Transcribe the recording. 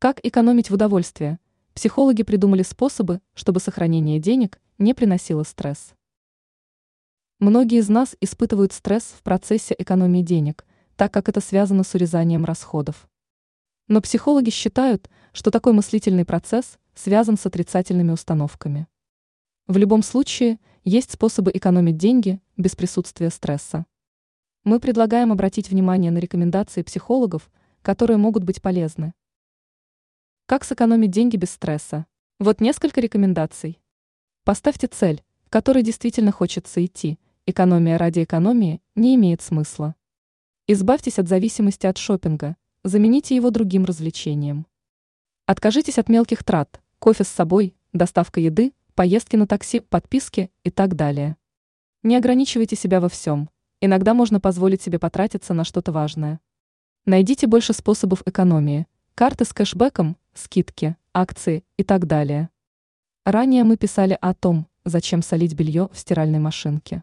Как экономить в удовольствии? Психологи придумали способы, чтобы сохранение денег не приносило стресс. Многие из нас испытывают стресс в процессе экономии денег, так как это связано с урезанием расходов. Но психологи считают, что такой мыслительный процесс связан с отрицательными установками. В любом случае, есть способы экономить деньги без присутствия стресса. Мы предлагаем обратить внимание на рекомендации психологов, которые могут быть полезны. Как сэкономить деньги без стресса? Вот несколько рекомендаций. Поставьте цель, в которой действительно хочется идти. Экономия ради экономии не имеет смысла. Избавьтесь от зависимости от шопинга, замените его другим развлечением. Откажитесь от мелких трат, кофе с собой, доставка еды, поездки на такси, подписки и так далее. Не ограничивайте себя во всем. Иногда можно позволить себе потратиться на что-то важное. Найдите больше способов экономии. Карты с кэшбэком, скидки, акции и так далее. Ранее мы писали о том, зачем солить белье в стиральной машинке.